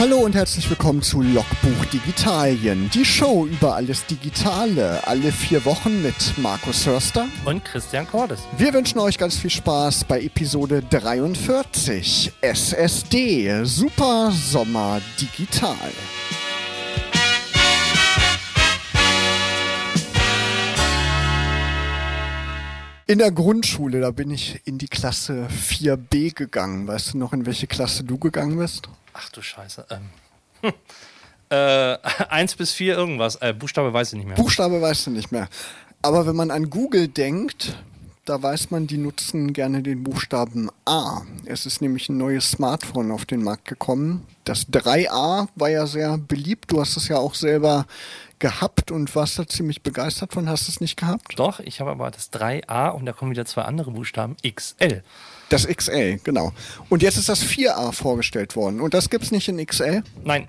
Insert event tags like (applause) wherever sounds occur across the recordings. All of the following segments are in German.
Hallo und herzlich willkommen zu Logbuch Digitalien, die Show über alles Digitale, alle vier Wochen mit Markus Hörster und Christian Cordes. Wir wünschen euch ganz viel Spaß bei Episode 43 SSD Super Sommer Digital. In der Grundschule, da bin ich in die Klasse 4b gegangen. Weißt du noch, in welche Klasse du gegangen bist? Ach du Scheiße. Ähm. Hm. (laughs) Äh, (laughs) 1 bis 4 irgendwas. Äh, Buchstabe weiß ich nicht mehr. Buchstabe weißt du nicht mehr. Aber wenn man an Google denkt, da weiß man, die nutzen gerne den Buchstaben A. Es ist nämlich ein neues Smartphone auf den Markt gekommen. Das 3A war ja sehr beliebt. Du hast es ja auch selber gehabt und warst da ziemlich begeistert von. Hast du es nicht gehabt? Doch, ich habe aber das 3A und da kommen wieder zwei andere Buchstaben, XL. Das XL, genau. Und jetzt ist das 4A vorgestellt worden. Und das gibt es nicht in XL? Nein.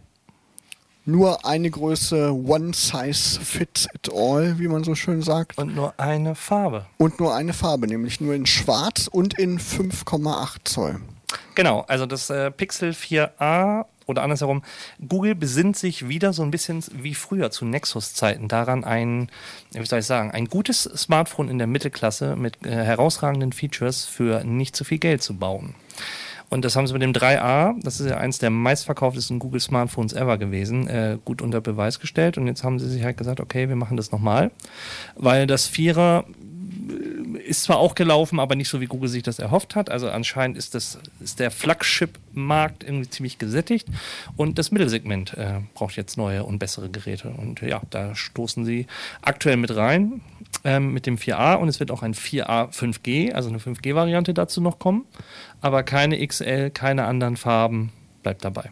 Nur eine Größe One Size Fits It All, wie man so schön sagt. Und nur eine Farbe. Und nur eine Farbe, nämlich nur in Schwarz und in 5,8 Zoll. Genau, also das äh, Pixel 4a oder andersherum, Google besinnt sich wieder so ein bisschen wie früher zu Nexus-Zeiten daran, ein, wie soll ich sagen, ein gutes Smartphone in der Mittelklasse mit äh, herausragenden Features für nicht zu viel Geld zu bauen. Und das haben sie mit dem 3A, das ist ja eins der meistverkauftesten Google Smartphones ever gewesen, äh, gut unter Beweis gestellt. Und jetzt haben sie sich halt gesagt, okay, wir machen das nochmal. Weil das Vierer ist zwar auch gelaufen, aber nicht so, wie Google sich das erhofft hat. Also anscheinend ist, das, ist der Flagship-Markt irgendwie ziemlich gesättigt und das Mittelsegment äh, braucht jetzt neue und bessere Geräte. Und ja, da stoßen sie aktuell mit rein ähm, mit dem 4a und es wird auch ein 4a 5G, also eine 5G-Variante dazu noch kommen, aber keine XL, keine anderen Farben, bleibt dabei.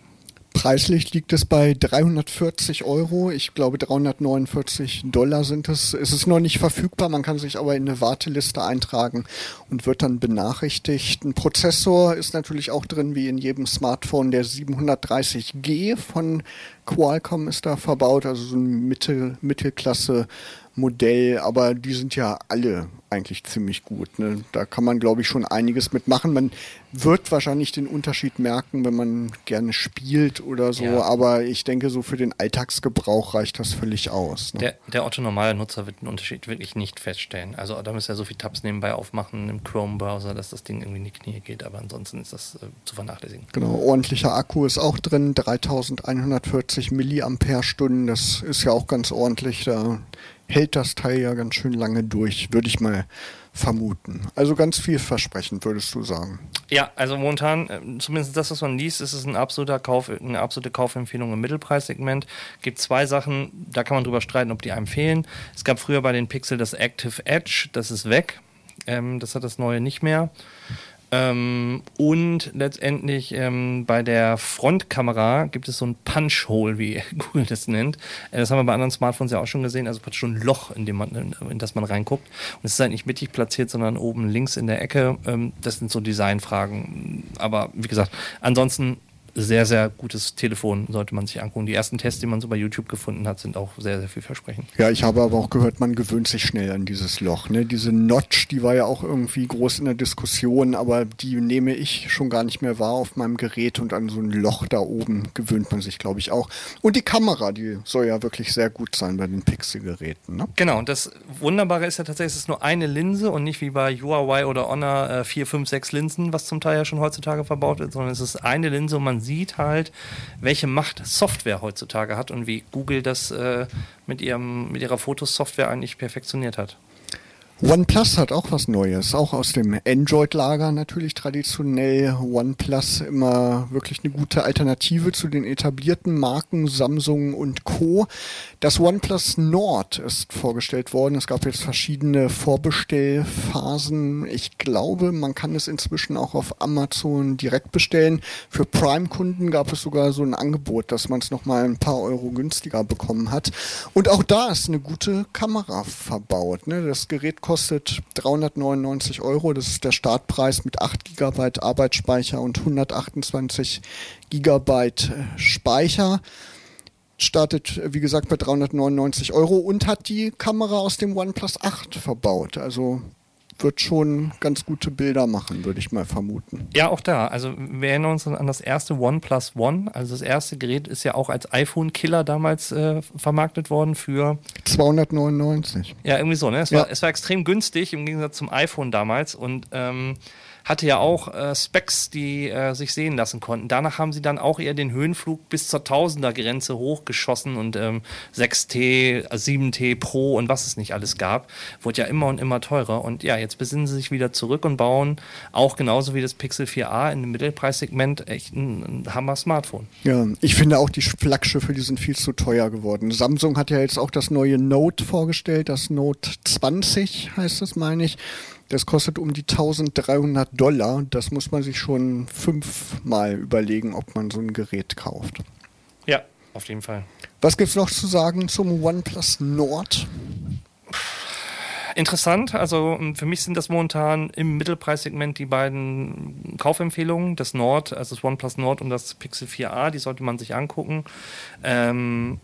Preislich liegt es bei 340 Euro. Ich glaube 349 Dollar sind es. Es ist noch nicht verfügbar. Man kann sich aber in eine Warteliste eintragen und wird dann benachrichtigt. Ein Prozessor ist natürlich auch drin, wie in jedem Smartphone. Der 730G von Qualcomm ist da verbaut, also so ein Mittel, Mittelklasse Modell, aber die sind ja alle eigentlich ziemlich gut. Ne? Da kann man, glaube ich, schon einiges mitmachen. Man wird wahrscheinlich den Unterschied merken, wenn man gerne spielt oder so, ja. aber ich denke, so für den Alltagsgebrauch reicht das völlig aus. Ne? Der, der Otto normale Nutzer wird den Unterschied wirklich nicht feststellen. Also da muss ja so viele Tabs nebenbei aufmachen im Chrome-Browser, dass das Ding irgendwie in die Knie geht, aber ansonsten ist das äh, zu vernachlässigen. Genau, ordentlicher Akku ist auch drin, 3140 Milliampere-Stunden, das ist ja auch ganz ordentlich. Da hält das Teil ja ganz schön lange durch, würde ich mal vermuten. Also ganz vielversprechend, würdest du sagen. Ja, also momentan, äh, zumindest das, was man liest, ist es ein absoluter Kauf, eine absolute Kaufempfehlung im Mittelpreissegment. Es gibt zwei Sachen, da kann man drüber streiten, ob die einem fehlen. Es gab früher bei den Pixel das Active Edge, das ist weg. Ähm, das hat das neue nicht mehr. Ähm, und letztendlich ähm, bei der Frontkamera gibt es so ein Punch-Hole, wie (laughs) Google das nennt. Äh, das haben wir bei anderen Smartphones ja auch schon gesehen, also praktisch so ein Loch, in, dem man, in das man reinguckt. Und es ist halt nicht mittig platziert, sondern oben links in der Ecke. Ähm, das sind so Designfragen. Aber wie gesagt, ansonsten sehr, sehr gutes Telefon, sollte man sich angucken. Die ersten Tests, die man so bei YouTube gefunden hat, sind auch sehr, sehr vielversprechend. Ja, ich habe aber auch gehört, man gewöhnt sich schnell an dieses Loch. Ne? Diese Notch, die war ja auch irgendwie groß in der Diskussion, aber die nehme ich schon gar nicht mehr wahr auf meinem Gerät und an so ein Loch da oben gewöhnt man sich, glaube ich, auch. Und die Kamera, die soll ja wirklich sehr gut sein bei den Pixel-Geräten. Ne? Genau, und das Wunderbare ist ja tatsächlich, es ist nur eine Linse und nicht wie bei Huawei oder Honor äh, vier, fünf, sechs Linsen, was zum Teil ja schon heutzutage verbaut wird, sondern es ist eine Linse und man sieht halt, welche Macht Software heutzutage hat und wie Google das äh, mit, ihrem, mit ihrer Fotosoftware eigentlich perfektioniert hat. OnePlus hat auch was Neues, auch aus dem Android-Lager natürlich traditionell. OnePlus immer wirklich eine gute Alternative zu den etablierten Marken Samsung und Co. Das OnePlus Nord ist vorgestellt worden. Es gab jetzt verschiedene Vorbestellphasen. Ich glaube, man kann es inzwischen auch auf Amazon direkt bestellen. Für Prime-Kunden gab es sogar so ein Angebot, dass man es nochmal ein paar Euro günstiger bekommen hat. Und auch da ist eine gute Kamera verbaut. Ne? Das Gerät kostet 399 Euro. Das ist der Startpreis mit 8 GB Arbeitsspeicher und 128 GB äh, Speicher. Startet, wie gesagt, bei 399 Euro und hat die Kamera aus dem OnePlus 8 verbaut. Also wird schon ganz gute Bilder machen, würde ich mal vermuten. Ja, auch da. Also wir erinnern uns an das erste OnePlus One. Also das erste Gerät ist ja auch als iPhone-Killer damals äh, vermarktet worden für 299. Ja, irgendwie so. Ne? Es, ja. war, es war extrem günstig im Gegensatz zum iPhone damals und ähm, hatte ja auch äh, Specs, die äh, sich sehen lassen konnten. Danach haben sie dann auch eher den Höhenflug bis zur Tausender-Grenze hochgeschossen und ähm, 6T, 7T äh, Pro und was es nicht alles gab, wurde ja immer und immer teurer. Und ja, jetzt besinnen sie sich wieder zurück und bauen auch genauso wie das Pixel 4a in dem Mittelpreissegment echt ein, ein Hammer-Smartphone. Ja, ich finde auch die Flaggschiffe, die sind viel zu teuer geworden. Samsung hat ja jetzt auch das neue Note vorgestellt, das Note 20 heißt es, meine ich. Das kostet um die 1300 Dollar. Das muss man sich schon fünfmal überlegen, ob man so ein Gerät kauft. Ja, auf jeden Fall. Was gibt es noch zu sagen zum OnePlus Nord? Interessant, also ähm, für mich sind das momentan im Mittelpreissegment die beiden Kaufempfehlungen, das Nord, also das OnePlus Nord und das Pixel 4a, die sollte man sich angucken. Ähm,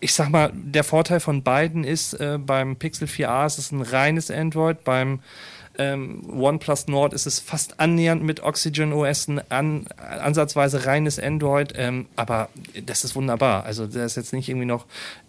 ich sag mal, der Vorteil von beiden ist, äh, beim Pixel 4a ist es ein reines Android, beim ähm, OnePlus Nord ist es fast annähernd mit Oxygen OS ein an, ansatzweise reines Android, ähm, aber das ist wunderbar. Also da ist jetzt nicht irgendwie noch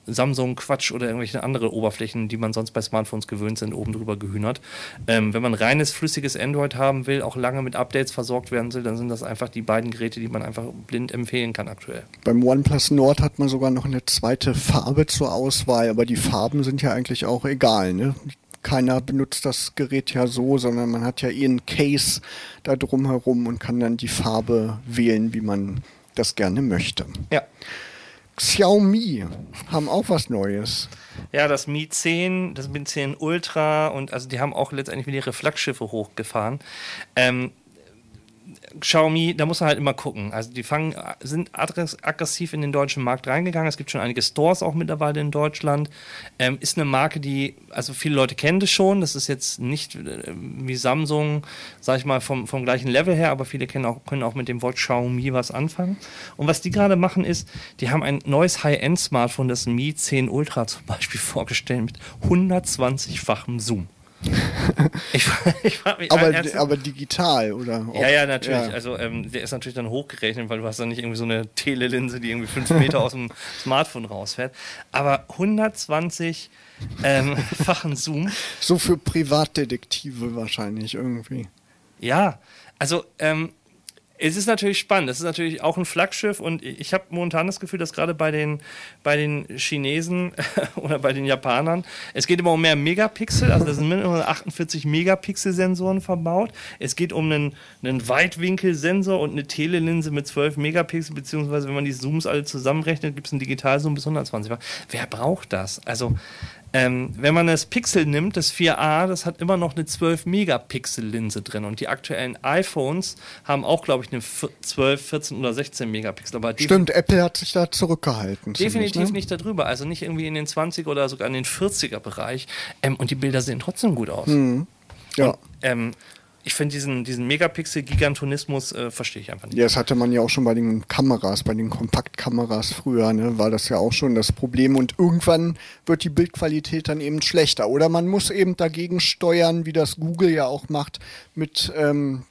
Samsung Quatsch oder irgendwelche andere Oberflächen, die man sonst bei Smartphones gewöhnt sind, oben drüber gehühnert. Ähm, wenn man reines flüssiges Android haben will, auch lange mit Updates versorgt werden will, dann sind das einfach die beiden Geräte, die man einfach blind empfehlen kann aktuell. Beim OnePlus Nord hat man sogar noch eine zweite Farbe zur Auswahl, aber die Farben sind ja eigentlich auch egal. Ne? Keiner benutzt das Gerät ja so, sondern man hat ja einen Case da drumherum und kann dann die Farbe wählen, wie man das gerne möchte. Ja. Xiaomi haben auch was Neues. Ja, das Mi 10, das Mi 10 Ultra und also die haben auch letztendlich wieder ihre Flaggschiffe hochgefahren. Ähm, Xiaomi, da muss man halt immer gucken. Also die fangen, sind aggressiv in den deutschen Markt reingegangen. Es gibt schon einige Stores auch mittlerweile in Deutschland. Ähm, ist eine Marke, die, also viele Leute kennen das schon. Das ist jetzt nicht äh, wie Samsung, sag ich mal, vom, vom gleichen Level her, aber viele kennen auch, können auch mit dem Wort Xiaomi was anfangen. Und was die gerade machen ist, die haben ein neues High-End-Smartphone, das Mi 10 Ultra zum Beispiel (laughs) vorgestellt mit 120-fachem Zoom. Ich, (laughs) ich frage mich, aber, aber digital, oder? Ja, ja, natürlich. Ja. Also ähm, der ist natürlich dann hochgerechnet, weil du hast dann nicht irgendwie so eine Telelinse, die irgendwie fünf Meter aus dem (laughs) Smartphone rausfährt. Aber 120 ähm, (laughs) fachen Zoom. So für Privatdetektive wahrscheinlich irgendwie. Ja, also ähm, es ist natürlich spannend. Es ist natürlich auch ein Flaggschiff und ich habe momentan das Gefühl, dass gerade bei den, bei den Chinesen (laughs) oder bei den Japanern, es geht immer um mehr Megapixel, also da sind mindestens 48 Megapixel-Sensoren verbaut. Es geht um einen, einen Weitwinkelsensor und eine Telelinse mit 12 Megapixel, beziehungsweise wenn man die Zooms alle zusammenrechnet, gibt es einen Digitalzoom bis 120. Wer braucht das? Also ähm, wenn man das Pixel nimmt, das 4a, das hat immer noch eine 12-Megapixel-Linse drin. Und die aktuellen iPhones haben auch, glaube ich, eine 12, 14 oder 16 Megapixel. Aber Stimmt, Apple hat sich da zurückgehalten. Definitiv ziemlich, ne? nicht darüber. Also nicht irgendwie in den 20er oder sogar in den 40er-Bereich. Ähm, und die Bilder sehen trotzdem gut aus. Mhm. Ja. Und, ähm, ich finde diesen, diesen Megapixel-Gigantonismus äh, verstehe ich einfach nicht. Ja, das hatte man ja auch schon bei den Kameras, bei den Kompaktkameras früher, ne, war das ja auch schon das Problem. Und irgendwann wird die Bildqualität dann eben schlechter. Oder man muss eben dagegen steuern, wie das Google ja auch macht, mit ähm,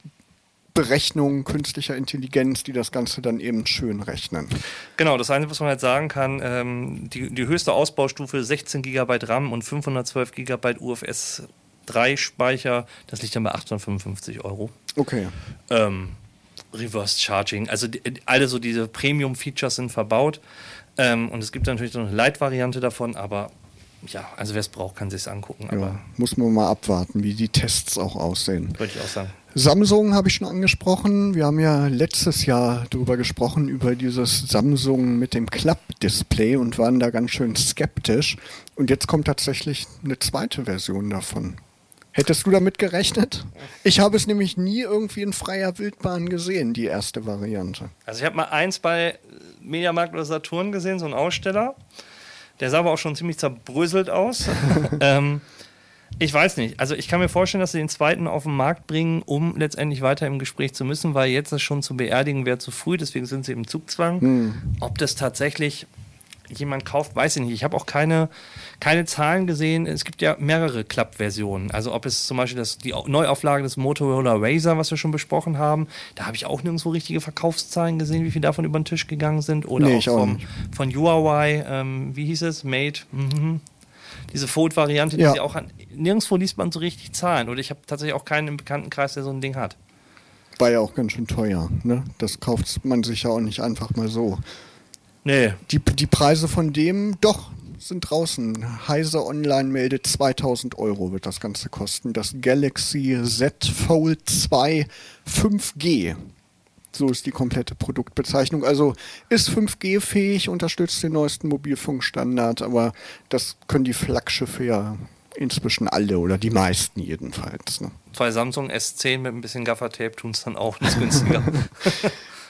Berechnungen künstlicher Intelligenz, die das Ganze dann eben schön rechnen. Genau, das Einzige, was man halt sagen kann, ähm, die, die höchste Ausbaustufe 16 GB RAM und 512 GB UFS 3 Speicher, das liegt dann bei 855 Euro. Okay. Ähm, Reverse Charging, also die, alle so diese Premium-Features sind verbaut. Ähm, und es gibt natürlich noch eine Light-Variante davon, aber ja, also wer es braucht, kann sich angucken. Ja, muss man mal abwarten, wie die Tests auch aussehen. Würde ich auch sagen. Samsung habe ich schon angesprochen. Wir haben ja letztes Jahr darüber gesprochen, über dieses Samsung mit dem Klapp-Display und waren da ganz schön skeptisch. Und jetzt kommt tatsächlich eine zweite Version davon. Hättest du damit gerechnet? Ich habe es nämlich nie irgendwie in freier Wildbahn gesehen, die erste Variante. Also ich habe mal eins bei Mediamarkt oder Saturn gesehen, so ein Aussteller. Der sah aber auch schon ziemlich zerbröselt aus. (laughs) ähm, ich weiß nicht. Also ich kann mir vorstellen, dass sie den zweiten auf den Markt bringen, um letztendlich weiter im Gespräch zu müssen, weil jetzt das schon zu beerdigen wäre zu früh, deswegen sind sie im Zugzwang. Hm. Ob das tatsächlich jemand kauft, weiß ich nicht. Ich habe auch keine, keine Zahlen gesehen. Es gibt ja mehrere Club-Versionen. Also ob es zum Beispiel das, die Neuauflage des Motorola Razer, was wir schon besprochen haben, da habe ich auch nirgendwo richtige Verkaufszahlen gesehen, wie viel davon über den Tisch gegangen sind. Oder nee, auch, vom, auch von Huawei, ähm, wie hieß es? Mate. Mhm. Diese Fold-Variante, die ja. sie auch an. Nirgendwo liest man so richtig Zahlen. Oder ich habe tatsächlich auch keinen im Bekanntenkreis, der so ein Ding hat. War ja auch ganz schön teuer. Ne? Das kauft man sich ja auch nicht einfach mal so. Nee. Die, die Preise von dem, doch, sind draußen. Heise Online meldet 2000 Euro wird das Ganze kosten. Das Galaxy Z Fold 2 5G. So ist die komplette Produktbezeichnung. Also ist 5G-fähig, unterstützt den neuesten Mobilfunkstandard, aber das können die Flaggschiffe ja inzwischen alle oder die meisten jedenfalls. Ne? Zwei Samsung S10 mit ein bisschen Gaffertape tun es dann auch nicht günstiger. (laughs)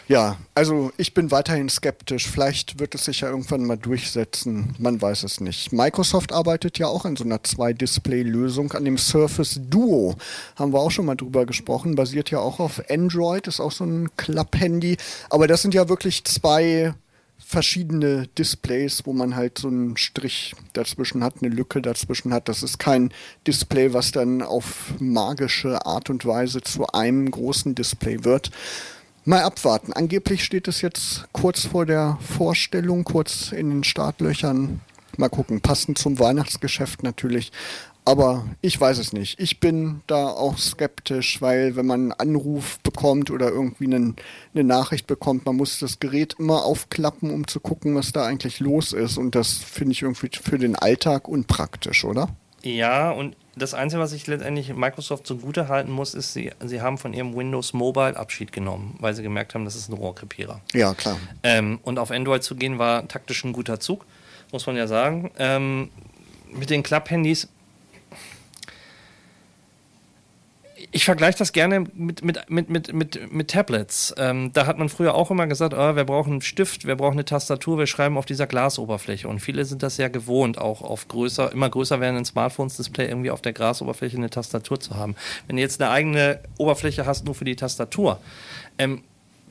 Ja, also ich bin weiterhin skeptisch. Vielleicht wird es sich ja irgendwann mal durchsetzen. Man weiß es nicht. Microsoft arbeitet ja auch an so einer Zwei-Display-Lösung, an dem Surface Duo. Haben wir auch schon mal drüber gesprochen. Basiert ja auch auf Android, ist auch so ein Klapp-Handy. Aber das sind ja wirklich zwei verschiedene Displays, wo man halt so einen Strich dazwischen hat, eine Lücke dazwischen hat. Das ist kein Display, was dann auf magische Art und Weise zu einem großen Display wird. Mal abwarten. Angeblich steht es jetzt kurz vor der Vorstellung, kurz in den Startlöchern. Mal gucken, passend zum Weihnachtsgeschäft natürlich. Aber ich weiß es nicht. Ich bin da auch skeptisch, weil wenn man einen Anruf bekommt oder irgendwie einen, eine Nachricht bekommt, man muss das Gerät immer aufklappen, um zu gucken, was da eigentlich los ist. Und das finde ich irgendwie für den Alltag unpraktisch, oder? Ja, und das Einzige, was ich letztendlich Microsoft zugute halten muss, ist, sie, sie haben von ihrem Windows Mobile Abschied genommen, weil sie gemerkt haben, das ist ein Rohrkrepierer. Ja, klar. Ähm, und auf Android zu gehen war taktisch ein guter Zug, muss man ja sagen. Ähm, mit den Club-Handys ich vergleiche das gerne mit, mit, mit, mit, mit, mit Tablets. Ähm, da hat man früher auch immer gesagt, oh, wir brauchen einen Stift, wir brauchen eine Tastatur, wir schreiben auf dieser Glasoberfläche. Und viele sind das ja gewohnt, auch auf größer, immer größer werdenden Smartphones Display irgendwie auf der Glasoberfläche eine Tastatur zu haben. Wenn du jetzt eine eigene Oberfläche hast, nur für die Tastatur, ähm,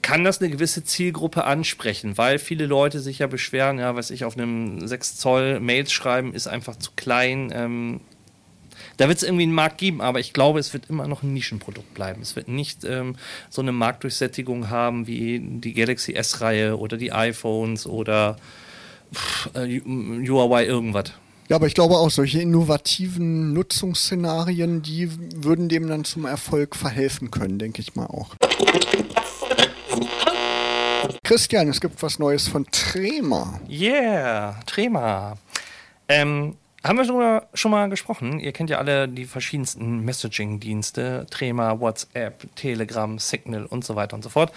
kann das eine gewisse Zielgruppe ansprechen, weil viele Leute sich ja beschweren, ja, was ich auf einem 6 Zoll Mails schreiben, ist einfach zu klein. Ähm, da wird es irgendwie einen Markt geben, aber ich glaube, es wird immer noch ein Nischenprodukt bleiben. Es wird nicht ähm, so eine Marktdurchsättigung haben wie die Galaxy S-Reihe oder die iPhones oder pff, äh, Huawei irgendwas. Ja, aber ich glaube auch, solche innovativen Nutzungsszenarien, die würden dem dann zum Erfolg verhelfen können, denke ich mal auch. Christian, es gibt was Neues von Trema. Yeah, Trema. Ähm, haben wir darüber schon mal gesprochen? Ihr kennt ja alle die verschiedensten Messaging-Dienste, Trema, WhatsApp, Telegram, Signal und so weiter und so fort.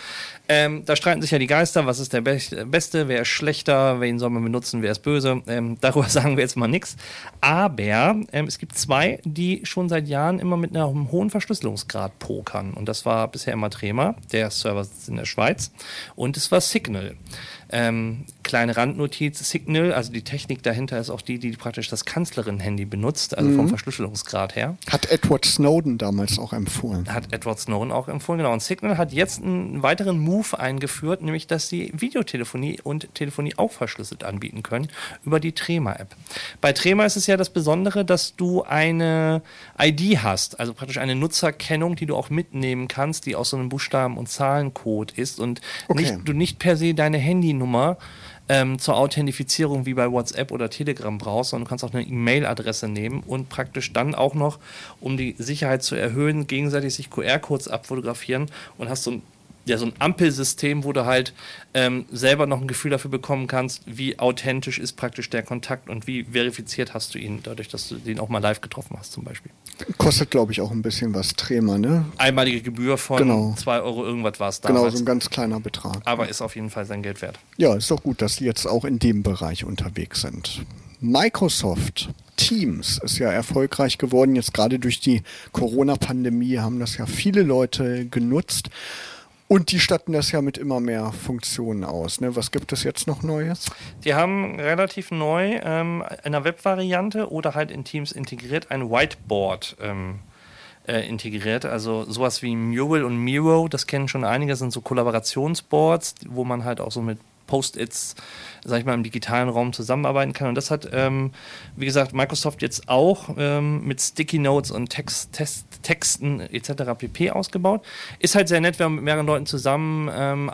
Ähm, da streiten sich ja die Geister, was ist der Be Beste, wer ist schlechter, wen soll man benutzen, wer ist böse. Ähm, (laughs) darüber sagen wir jetzt mal nichts. Aber ähm, es gibt zwei, die schon seit Jahren immer mit einem hohen Verschlüsselungsgrad pokern. Und das war bisher immer Trema, der Server sitzt in der Schweiz. Und es war Signal. Ähm, kleine Randnotiz, Signal, also die Technik dahinter ist auch die, die praktisch das Kanzlerin-Handy benutzt, also mhm. vom Verschlüsselungsgrad her. Hat Edward Snowden damals auch empfohlen. Hat Edward Snowden auch empfohlen, genau. Und Signal hat jetzt einen weiteren Move eingeführt, nämlich, dass sie Videotelefonie und Telefonie auch verschlüsselt anbieten können über die Trema-App. Bei Trema ist es ja das Besondere, dass du eine ID hast, also praktisch eine Nutzerkennung, die du auch mitnehmen kannst, die aus so einem Buchstaben- und Zahlencode ist und okay. nicht, du nicht per se deine Handynummer ähm, zur Authentifizierung wie bei WhatsApp oder Telegram brauchst, sondern du kannst auch eine E-Mail-Adresse nehmen und praktisch dann auch noch, um die Sicherheit zu erhöhen, gegenseitig sich QR-Codes abfotografieren und hast so ein ja, so ein Ampelsystem, wo du halt ähm, selber noch ein Gefühl dafür bekommen kannst, wie authentisch ist praktisch der Kontakt und wie verifiziert hast du ihn, dadurch, dass du den auch mal live getroffen hast, zum Beispiel. Kostet, glaube ich, auch ein bisschen was Trema, ne? Einmalige Gebühr von genau. 2 Euro irgendwas war es damals. Genau, so ein ganz kleiner Betrag. Aber ist auf jeden Fall sein Geld wert. Ja, ist doch gut, dass die jetzt auch in dem Bereich unterwegs sind. Microsoft Teams ist ja erfolgreich geworden. Jetzt gerade durch die Corona-Pandemie haben das ja viele Leute genutzt. Und die statten das ja mit immer mehr Funktionen aus. Ne? Was gibt es jetzt noch Neues? Die haben relativ neu ähm, in der Web-Variante oder halt in Teams integriert ein Whiteboard ähm, äh, integriert. Also sowas wie Mural und Miro, das kennen schon einige, sind so Kollaborationsboards, wo man halt auch so mit Post-its, sag ich mal, im digitalen Raum zusammenarbeiten kann. Und das hat, ähm, wie gesagt, Microsoft jetzt auch ähm, mit Sticky Notes und Text, Test, Texten etc. pp. ausgebaut. Ist halt sehr nett, wenn man mit mehreren Leuten zusammen ähm,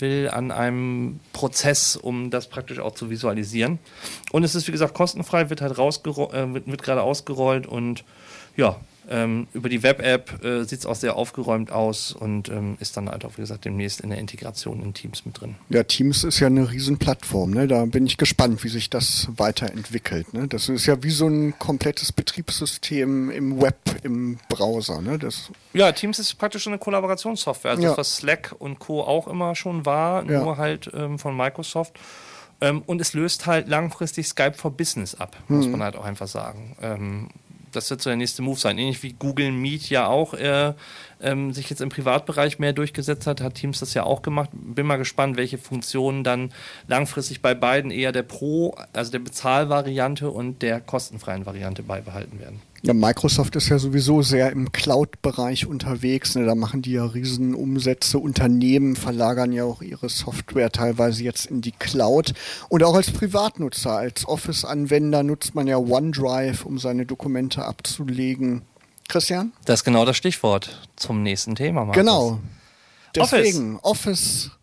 will an einem Prozess, um das praktisch auch zu visualisieren. Und es ist, wie gesagt, kostenfrei, wird halt rausgerollt, äh, wird, wird gerade ausgerollt und ja, ähm, über die Web-App äh, sieht es auch sehr aufgeräumt aus und ähm, ist dann halt auch, wie gesagt, demnächst in der Integration in Teams mit drin. Ja, Teams ist ja eine Riesenplattform. Ne? Da bin ich gespannt, wie sich das weiterentwickelt. Ne? Das ist ja wie so ein komplettes Betriebssystem im Web, im Browser. Ne? Das ja, Teams ist praktisch eine Kollaborationssoftware. Also ja. das, was Slack und Co. auch immer schon war, ja. nur halt ähm, von Microsoft. Ähm, und es löst halt langfristig Skype for Business ab, muss hm. man halt auch einfach sagen. Das wird so der nächste Move sein. Ähnlich wie Google Meet ja auch äh, ähm, sich jetzt im Privatbereich mehr durchgesetzt hat, hat Teams das ja auch gemacht. Bin mal gespannt, welche Funktionen dann langfristig bei beiden eher der Pro, also der Bezahlvariante und der kostenfreien Variante beibehalten werden. Ja, Microsoft ist ja sowieso sehr im Cloud-Bereich unterwegs. Ne? Da machen die ja riesen Umsätze. Unternehmen verlagern ja auch ihre Software teilweise jetzt in die Cloud. Und auch als Privatnutzer, als Office-Anwender nutzt man ja OneDrive, um seine Dokumente abzulegen. Christian? Das ist genau das Stichwort zum nächsten Thema. Markus. Genau. Deswegen, Office. Office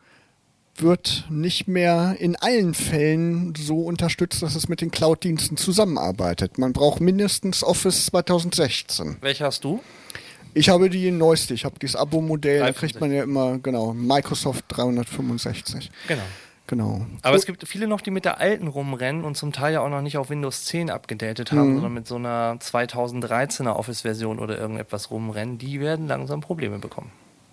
wird nicht mehr in allen Fällen so unterstützt, dass es mit den Cloud-Diensten zusammenarbeitet. Man braucht mindestens Office 2016. Welche hast du? Ich habe die neueste. Ich habe dieses Abo-Modell. Da kriegt man ja immer, genau, Microsoft 365. Genau. Genau. Aber es gibt viele noch, die mit der alten rumrennen und zum Teil ja auch noch nicht auf Windows 10 abgedatet haben, mhm. sondern mit so einer 2013er Office-Version oder irgendetwas rumrennen. Die werden langsam Probleme bekommen.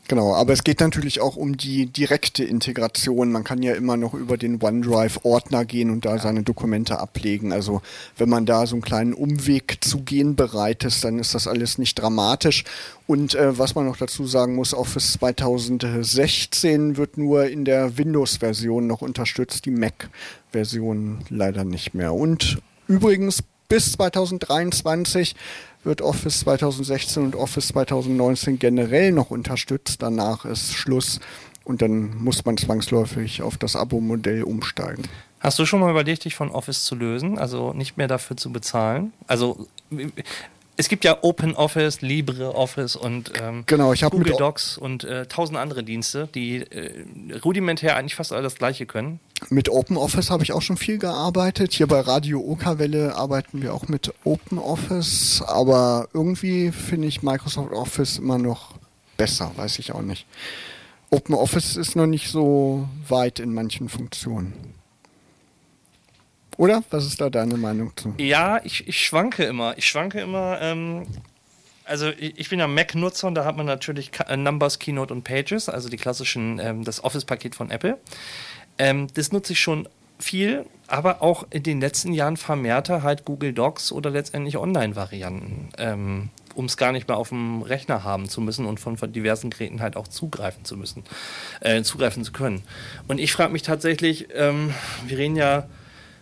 Genau, aber es geht natürlich auch um die direkte Integration. Man kann ja immer noch über den OneDrive-Ordner gehen und da seine Dokumente ablegen. Also wenn man da so einen kleinen Umweg zu gehen bereit ist, dann ist das alles nicht dramatisch. Und äh, was man noch dazu sagen muss, Office 2016 wird nur in der Windows-Version noch unterstützt, die Mac-Version leider nicht mehr. Und übrigens bis 2023 wird Office 2016 und Office 2019 generell noch unterstützt. Danach ist Schluss und dann muss man zwangsläufig auf das Abo-Modell umsteigen. Hast du schon mal überlegt, dich von Office zu lösen, also nicht mehr dafür zu bezahlen? Also es gibt ja OpenOffice, LibreOffice und ähm, genau, Google Docs und äh, tausend andere Dienste, die äh, rudimentär eigentlich fast all das Gleiche können. Mit OpenOffice habe ich auch schon viel gearbeitet. Hier bei Radio Oka-Welle arbeiten wir auch mit OpenOffice, aber irgendwie finde ich Microsoft Office immer noch besser, weiß ich auch nicht. OpenOffice ist noch nicht so weit in manchen Funktionen. Oder? Was ist da deine Meinung zu? Ja, ich, ich schwanke immer. Ich schwanke immer. Ähm, also ich bin ja Mac-Nutzer und da hat man natürlich äh, Numbers, Keynote und Pages, also die klassischen, ähm, das Office-Paket von Apple. Ähm, das nutze ich schon viel, aber auch in den letzten Jahren vermehrter halt Google Docs oder letztendlich Online-Varianten, ähm, um es gar nicht mehr auf dem Rechner haben zu müssen und von, von diversen Geräten halt auch zugreifen zu müssen, äh, zugreifen zu können. Und ich frage mich tatsächlich, ähm, wir reden ja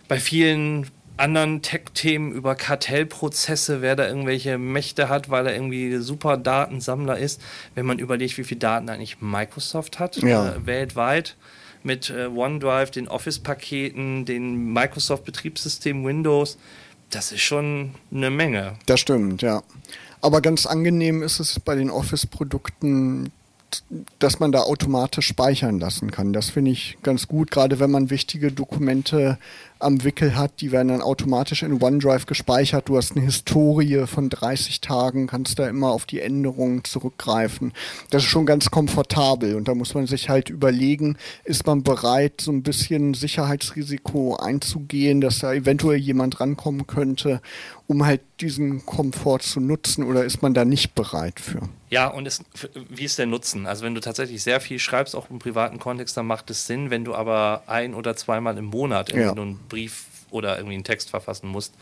bei vielen anderen Tech-Themen über Kartellprozesse, wer da irgendwelche Mächte hat, weil er irgendwie super Datensammler ist. Wenn man überlegt, wie viele Daten eigentlich Microsoft hat ja. äh, weltweit mit äh, OneDrive, den Office-Paketen, den Microsoft-Betriebssystem Windows, das ist schon eine Menge. Das stimmt, ja. Aber ganz angenehm ist es bei den Office-Produkten, dass man da automatisch speichern lassen kann. Das finde ich ganz gut, gerade wenn man wichtige Dokumente am Wickel hat, die werden dann automatisch in OneDrive gespeichert. Du hast eine Historie von 30 Tagen, kannst da immer auf die Änderungen zurückgreifen. Das ist schon ganz komfortabel und da muss man sich halt überlegen, ist man bereit, so ein bisschen Sicherheitsrisiko einzugehen, dass da eventuell jemand rankommen könnte, um halt diesen Komfort zu nutzen oder ist man da nicht bereit für? Ja, und ist, wie ist der Nutzen? Also wenn du tatsächlich sehr viel schreibst, auch im privaten Kontext, dann macht es Sinn. Wenn du aber ein oder zweimal im Monat ja. einen Brief oder irgendwie einen Text verfassen musst,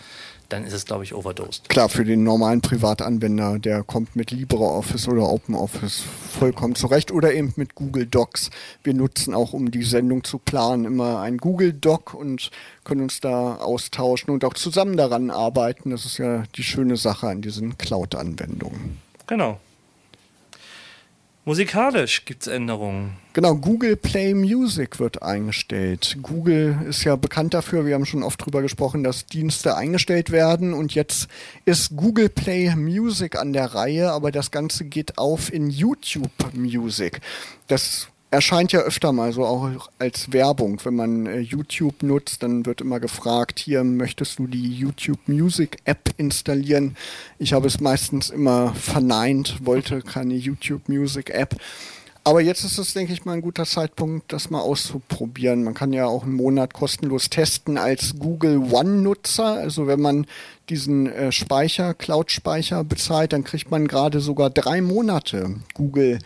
dann ist es, glaube ich, overdosed. Klar, für den normalen Privatanwender, der kommt mit LibreOffice oder OpenOffice vollkommen zurecht oder eben mit Google Docs. Wir nutzen auch, um die Sendung zu planen, immer ein Google Doc und können uns da austauschen und auch zusammen daran arbeiten. Das ist ja die schöne Sache an diesen Cloud-Anwendungen. Genau. Musikalisch gibt es Änderungen. Genau, Google Play Music wird eingestellt. Google ist ja bekannt dafür, wir haben schon oft drüber gesprochen, dass Dienste eingestellt werden und jetzt ist Google Play Music an der Reihe, aber das Ganze geht auf in YouTube Music. Das erscheint ja öfter mal so auch als Werbung. Wenn man äh, YouTube nutzt, dann wird immer gefragt, hier möchtest du die YouTube Music App installieren. Ich habe es meistens immer verneint, wollte keine YouTube Music App. Aber jetzt ist es, denke ich mal, ein guter Zeitpunkt, das mal auszuprobieren. Man kann ja auch einen Monat kostenlos testen als Google One-Nutzer. Also wenn man diesen äh, Speicher, Cloud-Speicher bezahlt, dann kriegt man gerade sogar drei Monate Google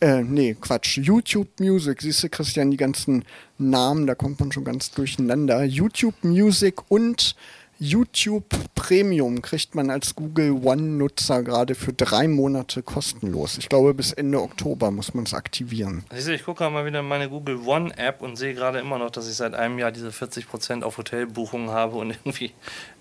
äh, nee, Quatsch. YouTube Music. Siehst du, Christian, die ganzen Namen, da kommt man schon ganz durcheinander. YouTube Music und YouTube Premium kriegt man als Google One-Nutzer gerade für drei Monate kostenlos. Ich glaube, bis Ende Oktober muss man es aktivieren. Also ich gucke mal wieder in meine Google One-App und sehe gerade immer noch, dass ich seit einem Jahr diese 40% auf Hotelbuchungen habe und (laughs) irgendwie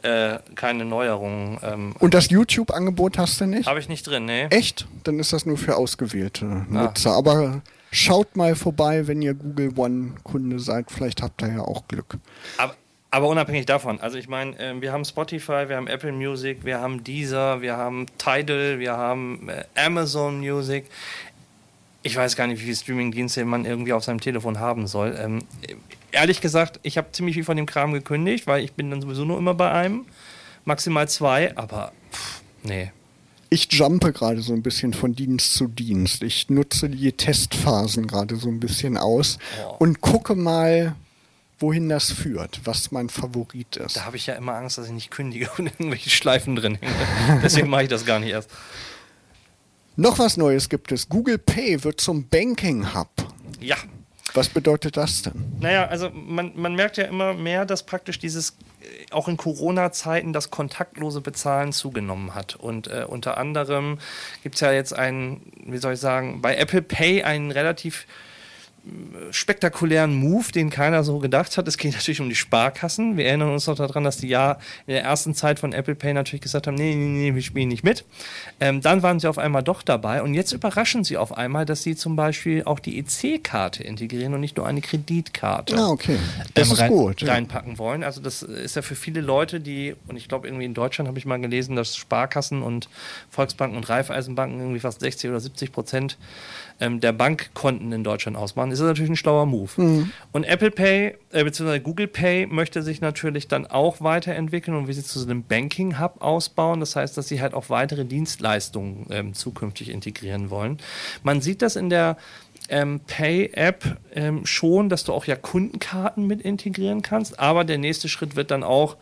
äh, keine Neuerungen. Ähm, und das YouTube-Angebot hast du nicht? Habe ich nicht drin, nee. Echt? Dann ist das nur für ausgewählte ah. Nutzer. Aber schaut mal vorbei, wenn ihr Google One-Kunde seid. Vielleicht habt ihr ja auch Glück. Aber aber unabhängig davon, also ich meine, äh, wir haben Spotify, wir haben Apple Music, wir haben Deezer, wir haben Tidal, wir haben äh, Amazon Music. Ich weiß gar nicht, wie viele Streaming-Dienste man irgendwie auf seinem Telefon haben soll. Ähm, ehrlich gesagt, ich habe ziemlich viel von dem Kram gekündigt, weil ich bin dann sowieso nur immer bei einem, maximal zwei, aber pff, nee. Ich jumpe gerade so ein bisschen von Dienst zu Dienst. Ich nutze die Testphasen gerade so ein bisschen aus oh. und gucke mal, wohin das führt, was mein Favorit ist. Da habe ich ja immer Angst, dass ich nicht kündige und (laughs) irgendwelche Schleifen drin hänge. Deswegen mache ich das gar nicht erst. Noch was Neues gibt es. Google Pay wird zum Banking Hub. Ja. Was bedeutet das denn? Naja, also man, man merkt ja immer mehr, dass praktisch dieses, äh, auch in Corona-Zeiten, das kontaktlose Bezahlen zugenommen hat. Und äh, unter anderem gibt es ja jetzt einen, wie soll ich sagen, bei Apple Pay einen relativ spektakulären Move, den keiner so gedacht hat. Es geht natürlich um die Sparkassen. Wir erinnern uns noch daran, dass die ja in der ersten Zeit von Apple Pay natürlich gesagt haben, nee, nee, nee, wir spielen nicht mit. Ähm, dann waren sie auf einmal doch dabei und jetzt überraschen sie auf einmal, dass sie zum Beispiel auch die EC-Karte integrieren und nicht nur eine Kreditkarte. Ah, okay. Das ähm, ist rein, gut. Ja. Reinpacken wollen. Also das ist ja für viele Leute, die, und ich glaube irgendwie in Deutschland habe ich mal gelesen, dass Sparkassen und Volksbanken und Raiffeisenbanken irgendwie fast 60 oder 70 Prozent ähm, der Bankkonten in Deutschland ausmachen, ist das natürlich ein schlauer Move. Mhm. Und Apple Pay äh, bzw. Google Pay möchte sich natürlich dann auch weiterentwickeln und wie sie zu so einem Banking Hub ausbauen. Das heißt, dass sie halt auch weitere Dienstleistungen ähm, zukünftig integrieren wollen. Man sieht das in der ähm, Pay-App ähm, schon, dass du auch ja Kundenkarten mit integrieren kannst, aber der nächste Schritt wird dann auch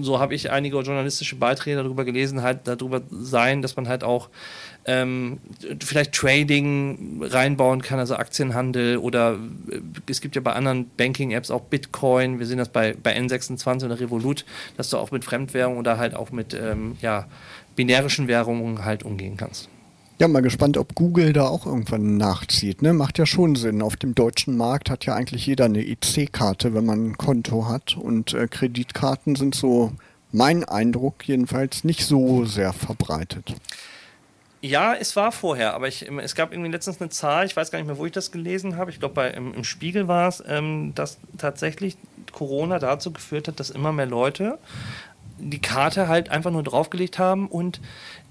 so habe ich einige journalistische Beiträge darüber gelesen, halt darüber sein, dass man halt auch ähm, vielleicht Trading reinbauen kann, also Aktienhandel oder äh, es gibt ja bei anderen Banking-Apps auch Bitcoin, wir sehen das bei, bei N26 oder Revolut, dass du auch mit Fremdwährung oder halt auch mit ähm, ja, binärischen Währungen halt umgehen kannst. Ja, mal gespannt, ob Google da auch irgendwann nachzieht. Ne? Macht ja schon Sinn. Auf dem deutschen Markt hat ja eigentlich jeder eine EC-Karte, wenn man ein Konto hat. Und äh, Kreditkarten sind so, mein Eindruck jedenfalls, nicht so sehr verbreitet. Ja, es war vorher, aber ich, es gab irgendwie letztens eine Zahl, ich weiß gar nicht mehr, wo ich das gelesen habe, ich glaube im, im, Spiegel war es, ähm, dass tatsächlich Corona dazu geführt hat, dass immer mehr Leute die Karte halt einfach nur draufgelegt haben und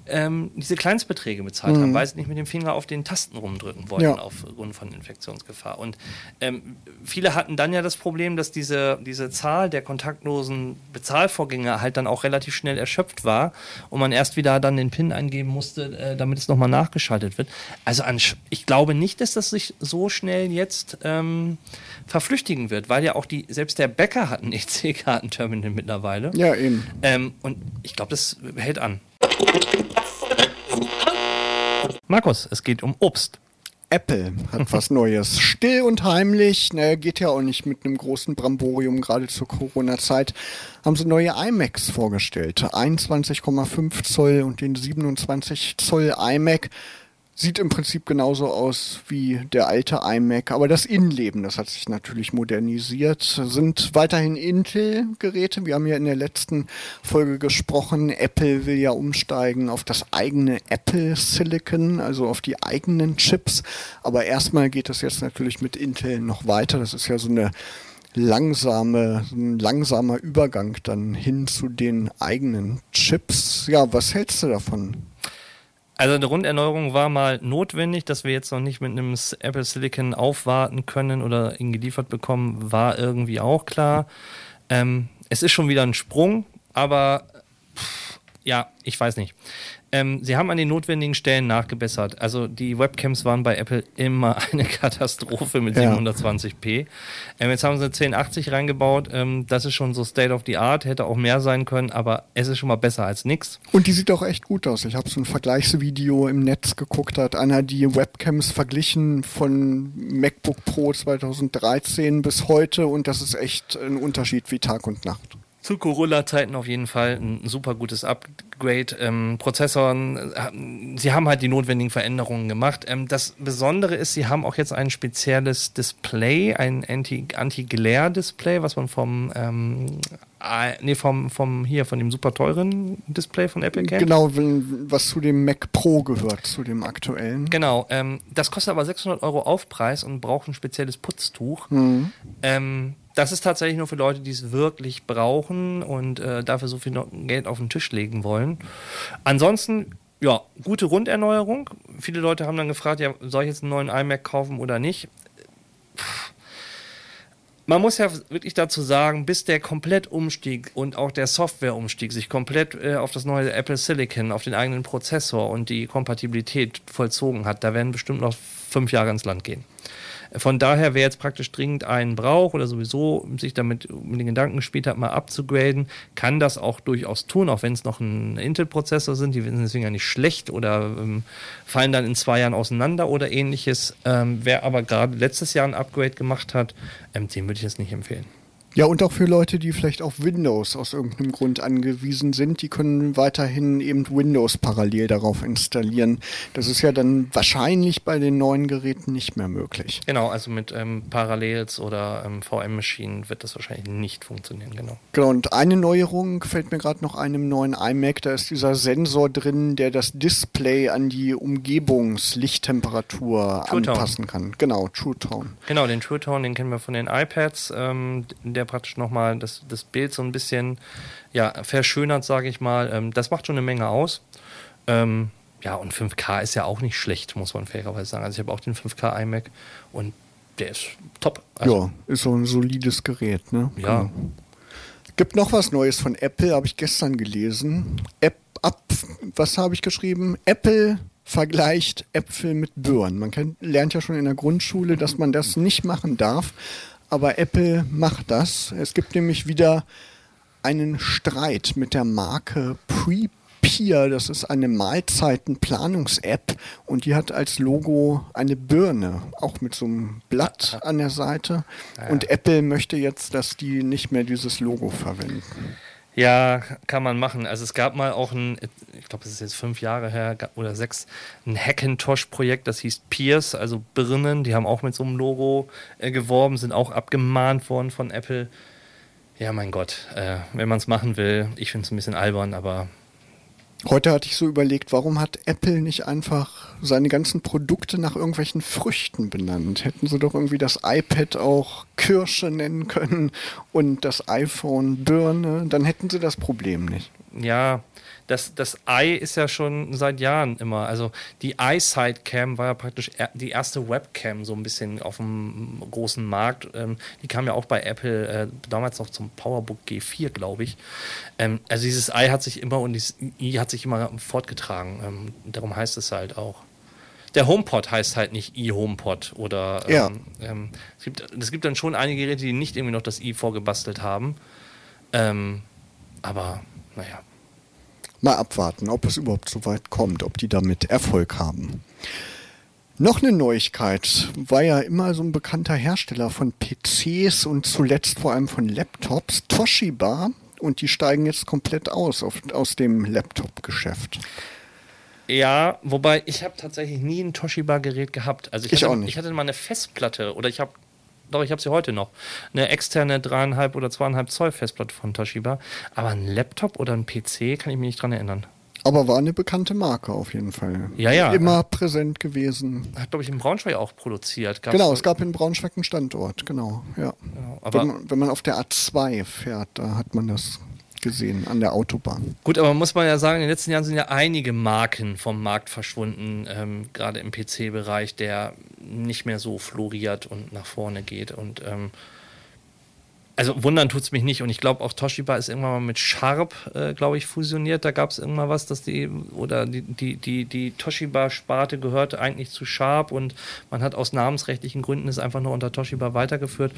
ähm, diese Kleinstbeträge bezahlt mhm. haben, weil sie nicht mit dem Finger auf den Tasten rumdrücken wollten ja. aufgrund von Infektionsgefahr. Und ähm, viele hatten dann ja das Problem, dass diese, diese Zahl der kontaktlosen Bezahlvorgänge halt dann auch relativ schnell erschöpft war und man erst wieder dann den PIN eingeben musste, äh, damit es nochmal nachgeschaltet wird. Also an, ich glaube nicht, dass das sich so schnell jetzt ähm, verflüchtigen wird, weil ja auch die, selbst der Bäcker hat ein (laughs) EC-Kartenterminal mittlerweile. Ja, eben. Ähm, und ich glaube, das hält an. Markus, es geht um Obst. Apple hat was Neues. (laughs) Still und heimlich, naja, geht ja auch nicht mit einem großen Bramborium, gerade zur Corona-Zeit, haben sie neue iMacs vorgestellt. 21,5 Zoll und den 27 Zoll iMac Sieht im Prinzip genauso aus wie der alte iMac, aber das Innenleben, das hat sich natürlich modernisiert. Sind weiterhin Intel-Geräte. Wir haben ja in der letzten Folge gesprochen, Apple will ja umsteigen auf das eigene Apple Silicon, also auf die eigenen Chips. Aber erstmal geht es jetzt natürlich mit Intel noch weiter. Das ist ja so eine langsame, ein langsamer Übergang dann hin zu den eigenen Chips. Ja, was hältst du davon? Also eine Runderneuerung war mal notwendig, dass wir jetzt noch nicht mit einem Apple Silicon aufwarten können oder ihn geliefert bekommen, war irgendwie auch klar. Ähm, es ist schon wieder ein Sprung, aber pff, ja, ich weiß nicht. Ähm, sie haben an den notwendigen Stellen nachgebessert. Also die Webcams waren bei Apple immer (laughs) eine Katastrophe mit ja. 720p. Ähm, jetzt haben sie 1080 reingebaut. Ähm, das ist schon so State of the Art, hätte auch mehr sein können, aber es ist schon mal besser als nichts. Und die sieht auch echt gut aus. Ich habe so ein Vergleichsvideo im Netz geguckt, da hat einer die Webcams verglichen von MacBook Pro 2013 bis heute und das ist echt ein Unterschied wie Tag und Nacht. Zu Corolla-Zeiten auf jeden Fall ein super gutes Upgrade. Ähm, Prozessoren, äh, sie haben halt die notwendigen Veränderungen gemacht. Ähm, das Besondere ist, sie haben auch jetzt ein spezielles Display, ein Anti-Glare-Display, was man vom, ähm, nee, vom, vom, hier, von dem super teuren Display von Apple kennt. Genau, was zu dem Mac Pro gehört, zu dem aktuellen. Genau, ähm, das kostet aber 600 Euro Aufpreis und braucht ein spezielles Putztuch. Mhm. Ähm, das ist tatsächlich nur für Leute, die es wirklich brauchen und äh, dafür so viel Geld auf den Tisch legen wollen. Ansonsten, ja, gute Runderneuerung. Viele Leute haben dann gefragt, ja, soll ich jetzt einen neuen iMac kaufen oder nicht? Man muss ja wirklich dazu sagen, bis der Komplettumstieg und auch der Softwareumstieg sich komplett äh, auf das neue Apple Silicon, auf den eigenen Prozessor und die Kompatibilität vollzogen hat, da werden bestimmt noch fünf Jahre ins Land gehen. Von daher, wer jetzt praktisch dringend einen braucht oder sowieso sich damit mit den Gedanken gespielt hat, mal abzugraden, kann das auch durchaus tun, auch wenn es noch ein Intel-Prozessor sind. Die sind deswegen ja nicht schlecht oder ähm, fallen dann in zwei Jahren auseinander oder ähnliches. Ähm, wer aber gerade letztes Jahr ein Upgrade gemacht hat, ähm, dem würde ich es nicht empfehlen. Ja, und auch für Leute, die vielleicht auf Windows aus irgendeinem Grund angewiesen sind, die können weiterhin eben Windows parallel darauf installieren. Das ist ja dann wahrscheinlich bei den neuen Geräten nicht mehr möglich. Genau, also mit ähm, Parallels oder ähm, VM-Maschinen wird das wahrscheinlich nicht funktionieren, genau. Genau, und eine Neuerung fällt mir gerade noch einem neuen iMac, da ist dieser Sensor drin, der das Display an die Umgebungslichttemperatur anpassen kann. Genau, True Tone. Genau, den True Tone, den kennen wir von den iPads. Ähm, der der praktisch nochmal das, das Bild so ein bisschen ja, verschönert, sage ich mal. Ähm, das macht schon eine Menge aus. Ähm, ja, und 5K ist ja auch nicht schlecht, muss man fairerweise sagen. Also ich habe auch den 5K iMac und der ist top. Also, ja, ist so ein solides Gerät, ne? Ja. Genau. Gibt noch was Neues von Apple, habe ich gestern gelesen. App ab, was habe ich geschrieben? Apple vergleicht Äpfel mit Birnen. Man kennt, lernt ja schon in der Grundschule, dass man das nicht machen darf aber Apple macht das. Es gibt nämlich wieder einen Streit mit der Marke Prepeer. Das ist eine Mahlzeitenplanungs-App und die hat als Logo eine Birne, auch mit so einem Blatt an der Seite. Und Apple möchte jetzt, dass die nicht mehr dieses Logo verwenden. Ja, kann man machen. Also es gab mal auch ein, ich glaube, es ist jetzt fünf Jahre her oder sechs, ein Hackintosh-Projekt, das hieß Pierce, also Birnen. Die haben auch mit so einem Logo äh, geworben, sind auch abgemahnt worden von Apple. Ja, mein Gott, äh, wenn man es machen will, ich finde es ein bisschen albern, aber Heute hatte ich so überlegt, warum hat Apple nicht einfach seine ganzen Produkte nach irgendwelchen Früchten benannt? Hätten sie doch irgendwie das iPad auch Kirsche nennen können und das iPhone Birne, dann hätten sie das Problem nicht. Ja, das, das Eye ist ja schon seit Jahren immer. Also die EyeSight Cam war ja praktisch die erste Webcam so ein bisschen auf dem großen Markt. Ähm, die kam ja auch bei Apple äh, damals noch zum PowerBook G4, glaube ich. Ähm, also dieses Eye hat sich immer und dieses I hat sich immer fortgetragen. Ähm, darum heißt es halt auch. Der HomePod heißt halt nicht i-HomePod oder ja. Ähm, ähm, es, gibt, es gibt dann schon einige Geräte, die nicht irgendwie noch das i vorgebastelt haben. Ähm, aber naja mal abwarten, ob es überhaupt so weit kommt, ob die damit Erfolg haben. Noch eine Neuigkeit, war ja immer so ein bekannter Hersteller von PCs und zuletzt vor allem von Laptops, Toshiba, und die steigen jetzt komplett aus auf, aus dem Laptop-Geschäft. Ja, wobei ich habe tatsächlich nie ein Toshiba-Gerät gehabt. Also ich, Ich hatte, auch nicht. ich hatte mal eine Festplatte oder ich habe, doch, ich habe sie heute noch. Eine externe dreieinhalb oder zweieinhalb Zoll Festplatte von Toshiba. Aber ein Laptop oder ein PC kann ich mich nicht dran erinnern. Aber war eine bekannte Marke auf jeden Fall. Ja, ja. Immer präsent gewesen. Hat, glaube ich, in Braunschweig auch produziert. Gab's- Genau, es gab in Braunschweig einen Standort, genau. Ja. Genau, aber wenn, man, wenn man auf der A2 fährt, da hat man das gesehen, an der Autobahn. Gut, aber muss man ja sagen, in den letzten Jahren sind ja einige Marken vom Markt verschwunden, ähm, gerade im PC-Bereich, der nicht mehr so floriert und nach vorne geht. Und ähm, also wundern tut es mich nicht. Und ich glaube, auch Toshiba ist irgendwann mal mit Sharp, äh, glaube ich, fusioniert. Da gab es irgendwann was, dass die, oder die, die, die, die Toshiba-Sparte gehörte eigentlich zu Sharp und man hat aus namensrechtlichen Gründen es einfach nur unter Toshiba weitergeführt.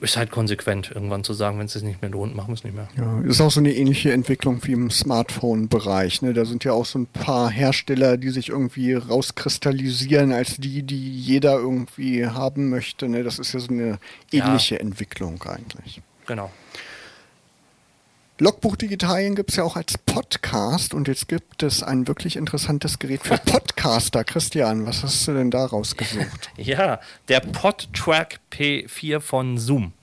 Ist halt konsequent, irgendwann zu sagen, wenn es sich nicht mehr lohnt, machen wir es nicht mehr. Ja, ist auch so eine ähnliche Entwicklung wie im Smartphone-Bereich. Ne? Da sind ja auch so ein paar Hersteller, die sich irgendwie rauskristallisieren als die, die jeder irgendwie haben möchte. Ne? Das ist ja so eine Ja. ähnliche Entwicklung eigentlich. Genau. Logbuch Digitalien gibt es ja auch als Podcast und jetzt gibt es ein wirklich interessantes Gerät für (laughs) Podcaster. Christian, was hast du denn da rausgesucht? Ja, der PodTrack P4 von Zoom.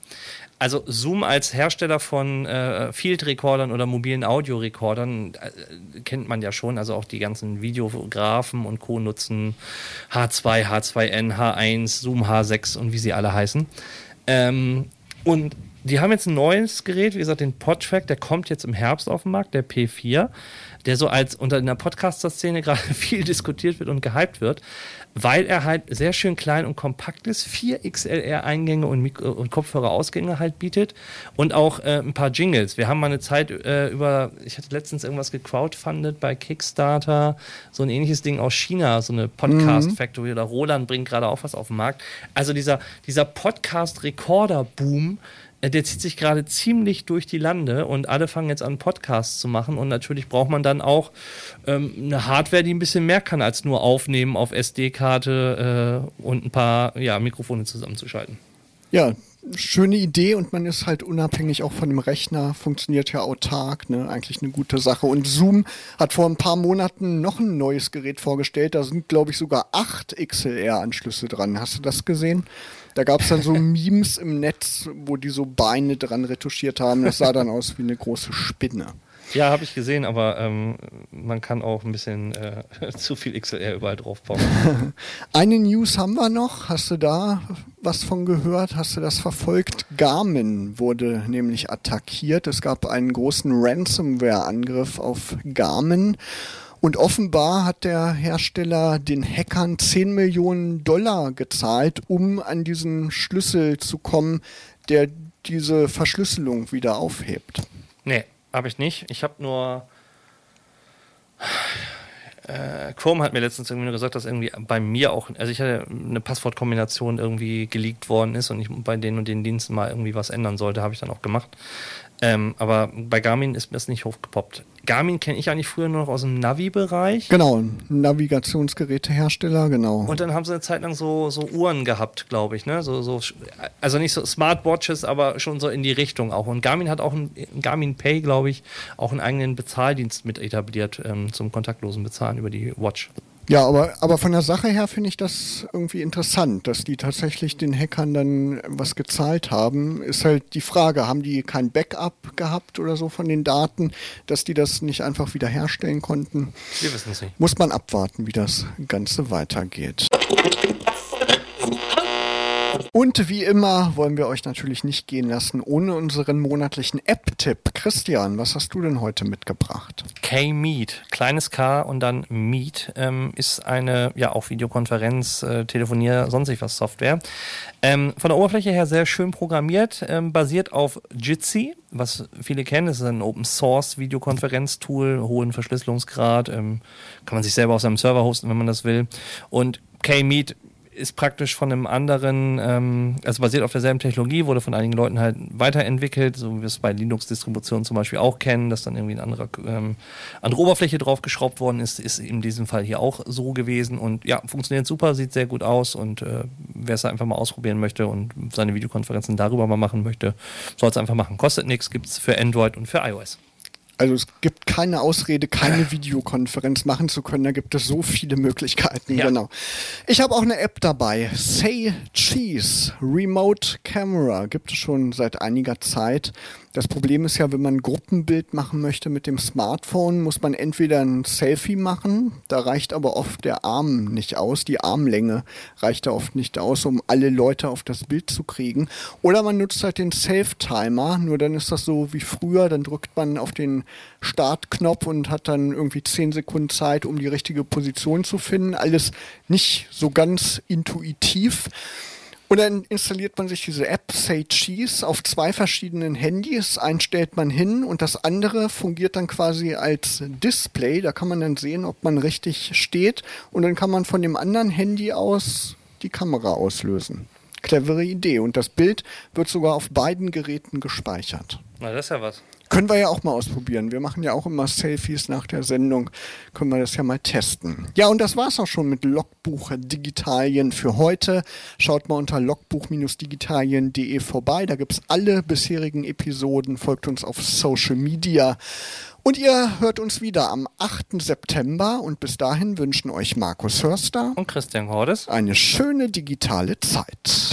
Also Zoom als Hersteller von äh, Field-Recordern oder mobilen Audiorekordern äh, kennt man ja schon. Also auch die ganzen Videografen und Co. nutzen H2, H2N, H1, Zoom H6 und wie sie alle heißen. Ähm, und die haben jetzt ein neues Gerät, wie gesagt, den PodTrack, der kommt jetzt im Herbst auf den Markt, der P4, der so als unter in der Podcaster-Szene (laughs) gerade viel diskutiert wird und gehypt wird, weil er halt sehr schön klein und kompakt ist, vier XLR-Eingänge und, Mik und Kopfhörerausgänge halt bietet und auch äh, ein paar Jingles. Wir haben mal eine Zeit äh, über, ich hatte letztens irgendwas gecrowdfundet bei Kickstarter, so ein ähnliches Ding aus China, so eine Podcast-Factory oder Roland bringt gerade auch was auf den Markt. Also dieser, dieser Podcast-Recorder-Boom, äh, der zieht sich gerade ziemlich durch die Lande und alle fangen jetzt an, Podcasts zu machen. Und natürlich braucht man dann auch ähm, eine Hardware, die ein bisschen mehr kann, als nur aufnehmen auf SD-Karte äh, und ein paar ja, Mikrofone zusammenzuschalten. Ja, schöne Idee und man ist halt unabhängig auch von dem Rechner, funktioniert ja autark, ne? eigentlich eine gute Sache. Und Zoom hat vor ein paar Monaten noch ein neues Gerät vorgestellt, da sind glaube ich sogar acht XLR-Anschlüsse dran. Hast du das gesehen? Da gab es dann so (laughs) Memes im Netz, wo die so Beine dran retuschiert haben. Das sah dann aus wie eine große Spinne. Ja, habe ich gesehen, aber ähm, man kann auch ein bisschen äh, (laughs) zu viel XLR überall drauf bauen. (laughs) Eine News haben wir noch. Hast du da was von gehört? Hast du das verfolgt? Garmin wurde nämlich attackiert. Es gab einen großen Ransomware-Angriff auf Garmin. Und offenbar hat der Hersteller den Hackern 10 Millionen Dollar gezahlt, um an diesen Schlüssel zu kommen, der diese Verschlüsselung wieder aufhebt. Nee, habe ich nicht. Ich habe nur. Äh, Chrome hat mir letztens irgendwie nur gesagt, dass irgendwie bei mir auch, also ich hatte eine Passwortkombination irgendwie geleakt worden ist und ich bei den und den Diensten mal irgendwie was ändern sollte, habe ich dann auch gemacht. Ähm, aber bei Garmin ist mir das nicht hochgepoppt. Garmin kenne ich eigentlich früher nur noch aus dem Navi-Bereich. Genau, Navigationsgerätehersteller, genau. Und dann haben sie eine Zeit lang so, so Uhren gehabt, glaube ich, ne? So, so, also nicht so Smartwatches, aber schon so in die Richtung auch. Und Garmin hat auch ein, Garmin Pay, glaube ich, auch einen eigenen Bezahldienst mit etabliert ähm, zum kontaktlosen Bezahlen über die Watch. Ja, aber, aber von der Sache her finde ich das irgendwie interessant, dass die tatsächlich den Hackern dann was gezahlt haben. Ist halt die Frage, haben die kein Backup gehabt oder so von den Daten, dass die das nicht einfach wieder herstellen konnten? Wir wissen es nicht. Muss man abwarten, wie das Ganze weitergeht. Und wie immer wollen wir euch natürlich nicht gehen lassen ohne unseren monatlichen App-Tipp. Christian, was hast du denn heute mitgebracht? K-Meet, kleines K und dann Meet, ähm, ist eine, ja, auch Videokonferenz, äh, Telefonier, sonstig was Software. Ähm, von der Oberfläche her sehr schön programmiert, ähm, basiert auf Jitsi, was viele kennen. Das ist ein Open Source Videokonferenztool, hohen Verschlüsselungsgrad, ähm, kann man sich selber auf seinem Server hosten, wenn man das will. Und K-Meet ist praktisch von einem anderen, ähm, also basiert auf derselben Technologie, wurde von einigen Leuten halt weiterentwickelt, so wie wir es bei Linux-Distributionen zum Beispiel auch kennen, dass dann irgendwie eine andere, ähm, andere Oberfläche draufgeschraubt worden ist, ist in diesem Fall hier auch so gewesen und ja, funktioniert super, sieht sehr gut aus und äh, wer es einfach mal ausprobieren möchte und seine Videokonferenzen darüber mal machen möchte, soll es einfach machen. Kostet nichts, gibt es für Android und für iOS. Also es gibt keine Ausrede, keine (laughs) Videokonferenz machen zu können. Da gibt es so viele Möglichkeiten. Ja. Genau. Ich habe auch eine App dabei. Say Cheese Remote Camera gibt es schon seit einiger Zeit. Das Problem ist ja, wenn man ein Gruppenbild machen möchte mit dem Smartphone, muss man entweder ein Selfie machen. Da reicht aber oft der Arm nicht aus. Die Armlänge reicht da oft nicht aus, um alle Leute auf das Bild zu kriegen. Oder man nutzt halt den Self-Timer. Nur dann ist das so wie früher. Dann drückt man auf den Startknopf und hat dann irgendwie 10 Sekunden Zeit, um die richtige Position zu finden. Alles nicht so ganz intuitiv. Und dann installiert man sich diese App Say Cheese auf zwei verschiedenen Handys. Eins stellt man hin und das andere fungiert dann quasi als Display. Da kann man dann sehen, ob man richtig steht. Und dann kann man von dem anderen Handy aus die Kamera auslösen. Clevere Idee. Und das Bild wird sogar auf beiden Geräten gespeichert. Na, das ist ja was. Können wir ja auch mal ausprobieren. Wir machen ja auch immer Selfies nach der Sendung. Können wir das ja mal testen. Ja, und das war's auch schon mit Logbuch Digitalien für heute. Schaut mal unter logbuch-digitalien.de vorbei. Da gibt's alle bisherigen Episoden. Folgt uns auf Social Media. Und ihr hört uns wieder am 8. September. Und bis dahin wünschen euch Markus Hörster Und Christian Hordes? eine schöne digitale Zeit.